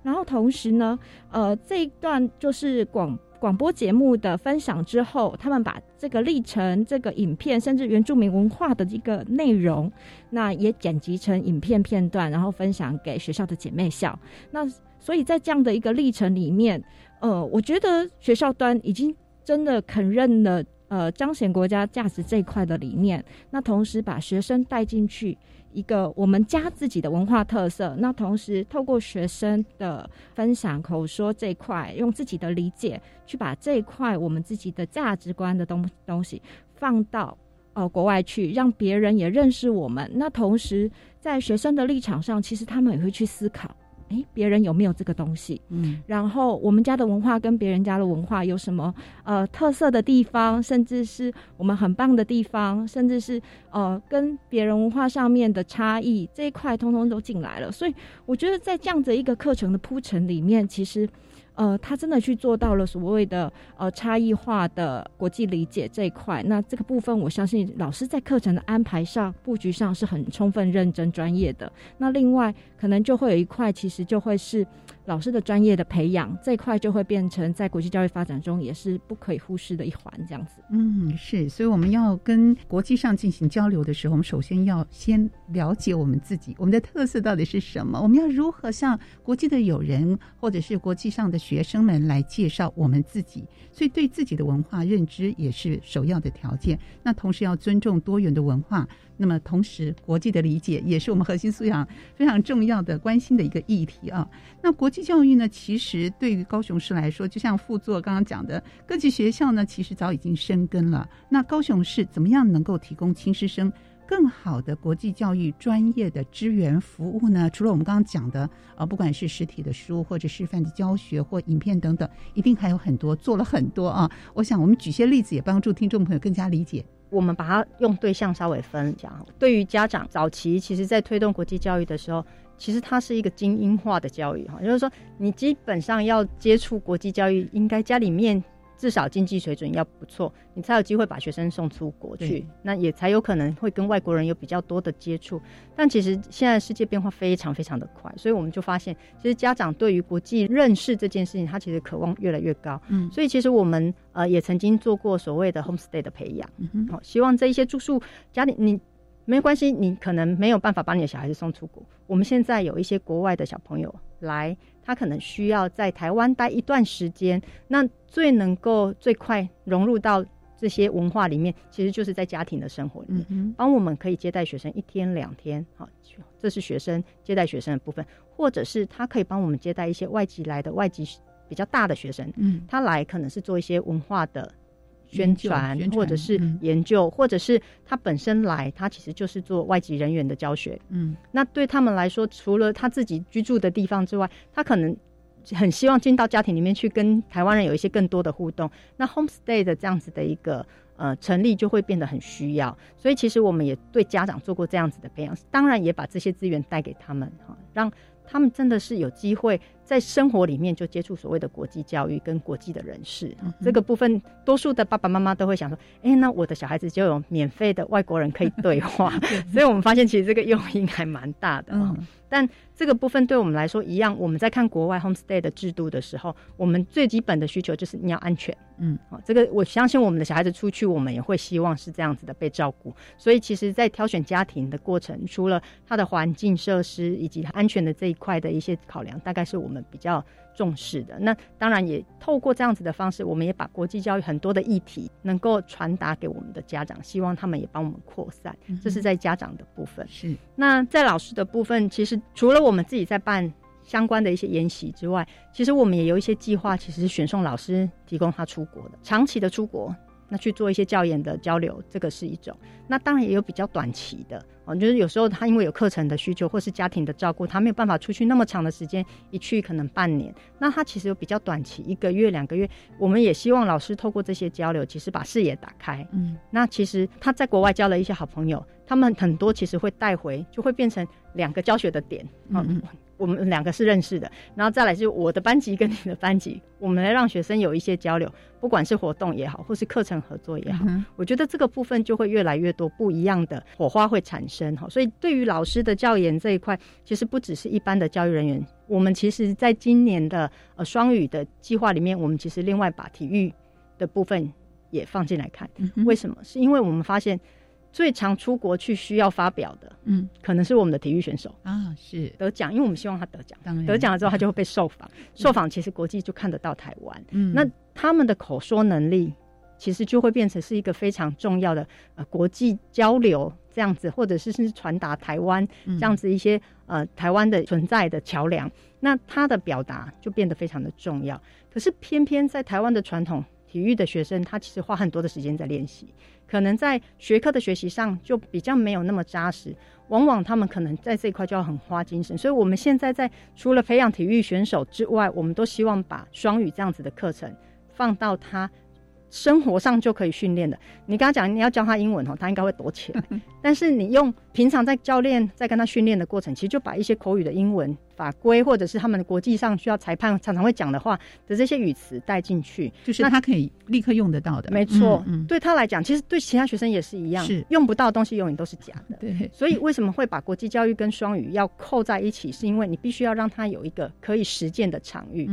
然后同时呢，呃，这一段就是广。广播节目的分享之后，他们把这个历程、这个影片，甚至原住民文化的一个内容，那也剪辑成影片片段，然后分享给学校的姐妹校。那所以在这样的一个历程里面，呃，我觉得学校端已经真的肯认了，呃，彰显国家价值这一块的理念。那同时把学生带进去。一个我们家自己的文化特色，那同时透过学生的分享口说这块，用自己的理解去把这一块我们自己的价值观的东东西放到呃国外去，让别人也认识我们。那同时在学生的立场上，其实他们也会去思考。哎，别人有没有这个东西？嗯，然后我们家的文化跟别人家的文化有什么呃特色的地方，甚至是我们很棒的地方，甚至是呃跟别人文化上面的差异这一块，通通都进来了。所以我觉得在这样子一个课程的铺陈里面，其实呃，他真的去做到了所谓的呃差异化的国际理解这一块。那这个部分，我相信老师在课程的安排上、布局上是很充分、认真、专业的。那另外，可能就会有一块，其实就会是。老师的专业的培养这一块就会变成在国际教育发展中也是不可以忽视的一环，这样子。嗯，是，所以我们要跟国际上进行交流的时候，我们首先要先了解我们自己，我们的特色到底是什么？我们要如何向国际的友人或者是国际上的学生们来介绍我们自己？所以对自己的文化认知也是首要的条件。那同时要尊重多元的文化。那么，同时，国际的理解也是我们核心素养非常重要的关心的一个议题啊。那国际教育呢，其实对于高雄市来说，就像副座刚刚讲的，各级学校呢，其实早已经生根了。那高雄市怎么样能够提供亲师生更好的国际教育专业的支援服务呢？除了我们刚刚讲的啊，不管是实体的书，或者示范的教学或影片等等，一定还有很多做了很多啊。我想我们举些例子，也帮助听众朋友更加理解。我们把它用对象稍微分讲，对于家长早期，其实在推动国际教育的时候，其实它是一个精英化的教育哈，就是说你基本上要接触国际教育，应该家里面。至少经济水准要不错，你才有机会把学生送出国去，那也才有可能会跟外国人有比较多的接触。但其实现在世界变化非常非常的快，所以我们就发现，其实家长对于国际认识这件事情，他其实渴望越来越高。嗯，所以其实我们呃也曾经做过所谓的 homestay 的培养，好，希望这一些住宿家里你没关系，你可能没有办法把你的小孩子送出国，我们现在有一些国外的小朋友来。他可能需要在台湾待一段时间，那最能够最快融入到这些文化里面，其实就是在家庭的生活里面，帮我们可以接待学生一天两天，好，这是学生接待学生的部分，或者是他可以帮我们接待一些外籍来的外籍比较大的学生，嗯，他来可能是做一些文化的。宣传，或者是研究，或者是他本身来，他其实就是做外籍人员的教学。嗯，那对他们来说，除了他自己居住的地方之外，他可能很希望进到家庭里面去，跟台湾人有一些更多的互动。那 homestay 的这样子的一个呃成立，就会变得很需要。所以其实我们也对家长做过这样子的培养，当然也把这些资源带给他们哈，让他们真的是有机会。在生活里面就接触所谓的国际教育跟国际的人士，这个部分多数的爸爸妈妈都会想说：，哎，那我的小孩子就有免费的外国人可以对话。所以我们发现其实这个诱因还蛮大的。嗯，但这个部分对我们来说一样，我们在看国外 homestay 的制度的时候，我们最基本的需求就是你要安全。嗯，好，这个我相信我们的小孩子出去，我们也会希望是这样子的被照顾。所以其实，在挑选家庭的过程，除了它的环境设施以及安全的这一块的一些考量，大概是我们。比较重视的，那当然也透过这样子的方式，我们也把国际教育很多的议题能够传达给我们的家长，希望他们也帮我们扩散。这是在家长的部分。是那在老师的部分，其实除了我们自己在办相关的一些研习之外，其实我们也有一些计划，其实是选送老师提供他出国的长期的出国。那去做一些教研的交流，这个是一种。那当然也有比较短期的哦，就是有时候他因为有课程的需求，或是家庭的照顾，他没有办法出去那么长的时间，一去可能半年。那他其实有比较短期，一个月、两个月。我们也希望老师透过这些交流，其实把视野打开。嗯，那其实他在国外交了一些好朋友，他们很多其实会带回，就会变成两个教学的点。嗯。我们两个是认识的，然后再来就是我的班级跟你的班级，我们来让学生有一些交流，不管是活动也好，或是课程合作也好，我觉得这个部分就会越来越多不一样的火花会产生哈。所以对于老师的教研这一块，其实不只是一般的教育人员，我们其实在今年的呃双语的计划里面，我们其实另外把体育的部分也放进来看。为什么？是因为我们发现。最常出国去需要发表的，嗯，可能是我们的体育选手啊，是。得奖，因为我们希望他得奖，得奖了之后他就会被受访，受访其实国际就看得到台湾，嗯，那他们的口说能力其实就会变成是一个非常重要的呃国际交流这样子，或者是是传达台湾这样子一些呃台湾的存在的桥梁，那他的表达就变得非常的重要。可是偏偏在台湾的传统体育的学生，他其实花很多的时间在练习。可能在学科的学习上就比较没有那么扎实，往往他们可能在这一块就要很花精神。所以，我们现在在除了培养体育选手之外，我们都希望把双语这样子的课程放到他生活上就可以训练的。你跟他讲你要教他英文哦，他应该会躲起来。但是你用平常在教练在跟他训练的过程，其实就把一些口语的英文法规，或者是他们的国际上需要裁判常常会讲的话的这些语词带进去，就是他可以立刻用得到的。没错，对他来讲，其实对其他学生也是一样，是用不到的东西永远都是假的。对，所以为什么会把国际教育跟双语要扣在一起？是因为你必须要让他有一个可以实践的场域。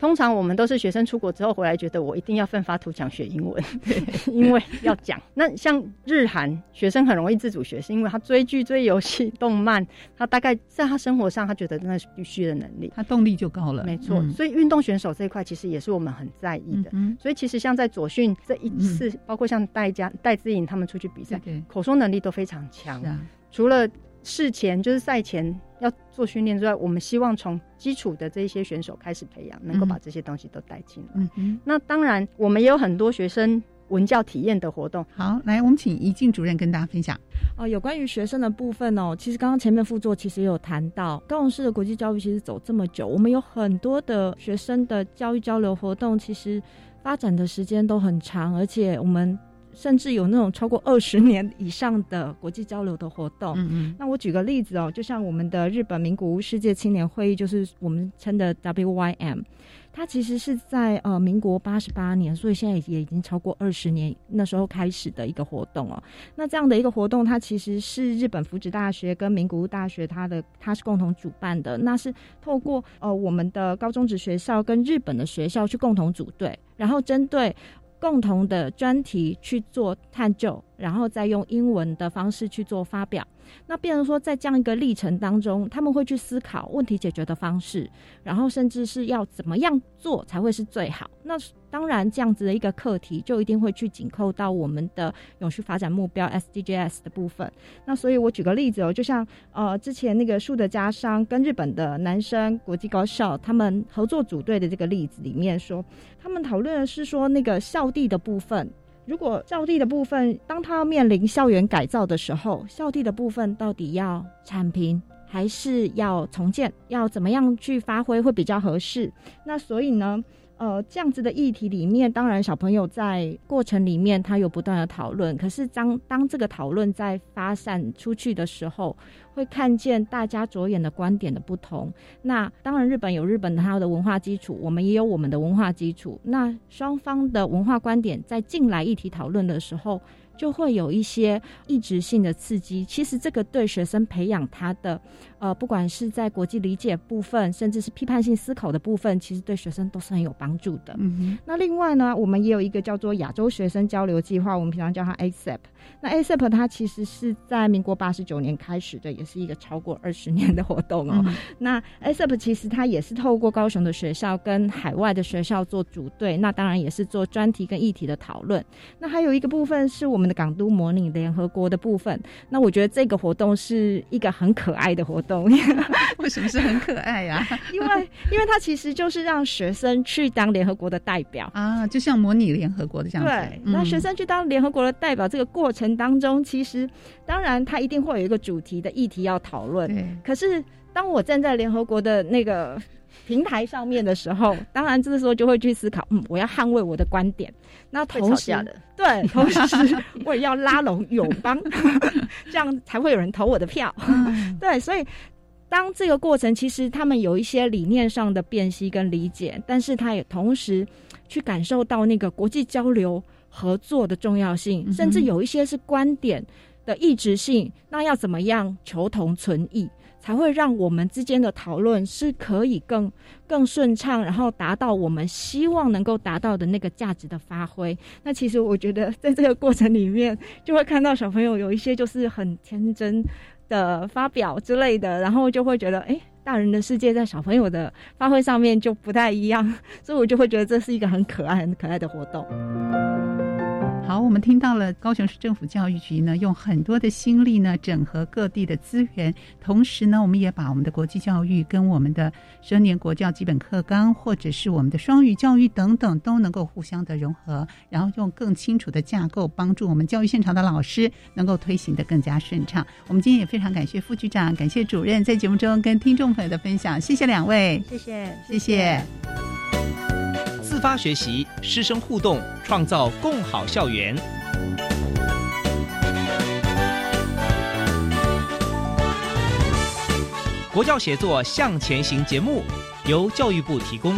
通常我们都是学生出国之后回来，觉得我一定要奋发图强学英文，对，因为要讲。那像日韩学生很容易自主学，是因为他追剧、追游戏、动漫，他大概在他生活上，他觉得那是必须的能力，他动力就高了。没错，所以运动选手这一块其实也是我们很在意的。所以其实像在左训这一次，包括像戴家、戴资颖他们出去比赛，口说能力都非常强。除了事前就是赛前要做训练之外，我们希望从基础的这些选手开始培养，能够把这些东西都带进来。那当然，我们也有很多学生文教体验的活动。好，来，我们请怡静主任跟大家分享。哦，有关于学生的部分哦，其实刚刚前面副座其实也有谈到，高雄市的国际教育其实走这么久，我们有很多的学生的教育交流活动，其实发展的时间都很长，而且我们。甚至有那种超过二十年以上的国际交流的活动。嗯嗯。那我举个例子哦，就像我们的日本名古屋世界青年会议，就是我们称的 WYM，它其实是在呃民国八十八年，所以现在也已经超过二十年那时候开始的一个活动哦。那这样的一个活动，它其实是日本福祉大学跟名古屋大学它的它是共同主办的，那是透过呃我们的高中职学校跟日本的学校去共同组队，然后针对。共同的专题去做探究，然后再用英文的方式去做发表。那变成说，在这样一个历程当中，他们会去思考问题解决的方式，然后甚至是要怎么样做才会是最好。那当然，这样子的一个课题就一定会去紧扣到我们的永续发展目标 SDGs 的部分。那所以我举个例子哦，就像呃之前那个树的家商跟日本的南山国际高校他们合作组队的这个例子里面说，他们讨论的是说那个校地的部分。如果校地的部分，当他面临校园改造的时候，校地的部分到底要铲平还是要重建？要怎么样去发挥会比较合适？那所以呢？呃，这样子的议题里面，当然小朋友在过程里面他有不断的讨论，可是当当这个讨论在发散出去的时候，会看见大家着眼的观点的不同。那当然，日本有日本它的文化基础，我们也有我们的文化基础。那双方的文化观点在进来议题讨论的时候。就会有一些抑制性的刺激，其实这个对学生培养他的，呃，不管是在国际理解部分，甚至是批判性思考的部分，其实对学生都是很有帮助的。嗯那另外呢，我们也有一个叫做亚洲学生交流计划，我们平常叫它 ASEP。那 ASEP 它其实是在民国八十九年开始的，也是一个超过二十年的活动哦。那 ASEP 其实它也是透过高雄的学校跟海外的学校做组队，那当然也是做专题跟议题的讨论。那还有一个部分是我们。港都模拟联合国的部分，那我觉得这个活动是一个很可爱的活动。为什么是很可爱呀？因为因为它其实就是让学生去当联合国的代表啊，就像模拟联合国的这样子。对，那学生去当联合国的代表，这个过程当中，其实当然他一定会有一个主题的议题要讨论。可是当我站在联合国的那个。平台上面的时候，当然这个时候就会去思考，嗯，我要捍卫我的观点。那同时，对，同时 我也要拉拢友邦，这样才会有人投我的票。对，所以当这个过程，其实他们有一些理念上的辨析跟理解，但是他也同时去感受到那个国际交流合作的重要性，甚至有一些是观点的异质性。那要怎么样求同存异？才会让我们之间的讨论是可以更更顺畅，然后达到我们希望能够达到的那个价值的发挥。那其实我觉得，在这个过程里面，就会看到小朋友有一些就是很天真的发表之类的，然后就会觉得，哎，大人的世界在小朋友的发挥上面就不太一样，所以我就会觉得这是一个很可爱、很可爱的活动。好，我们听到了高雄市政府教育局呢，用很多的心力呢，整合各地的资源，同时呢，我们也把我们的国际教育跟我们的十年国教基本课纲，或者是我们的双语教育等等，都能够互相的融合，然后用更清楚的架构，帮助我们教育现场的老师能够推行的更加顺畅。我们今天也非常感谢副局长，感谢主任在节目中跟听众朋友的分享，谢谢两位，谢谢，谢谢。自发学习，师生互动，创造共好校园。国教协作向前行节目由教育部提供。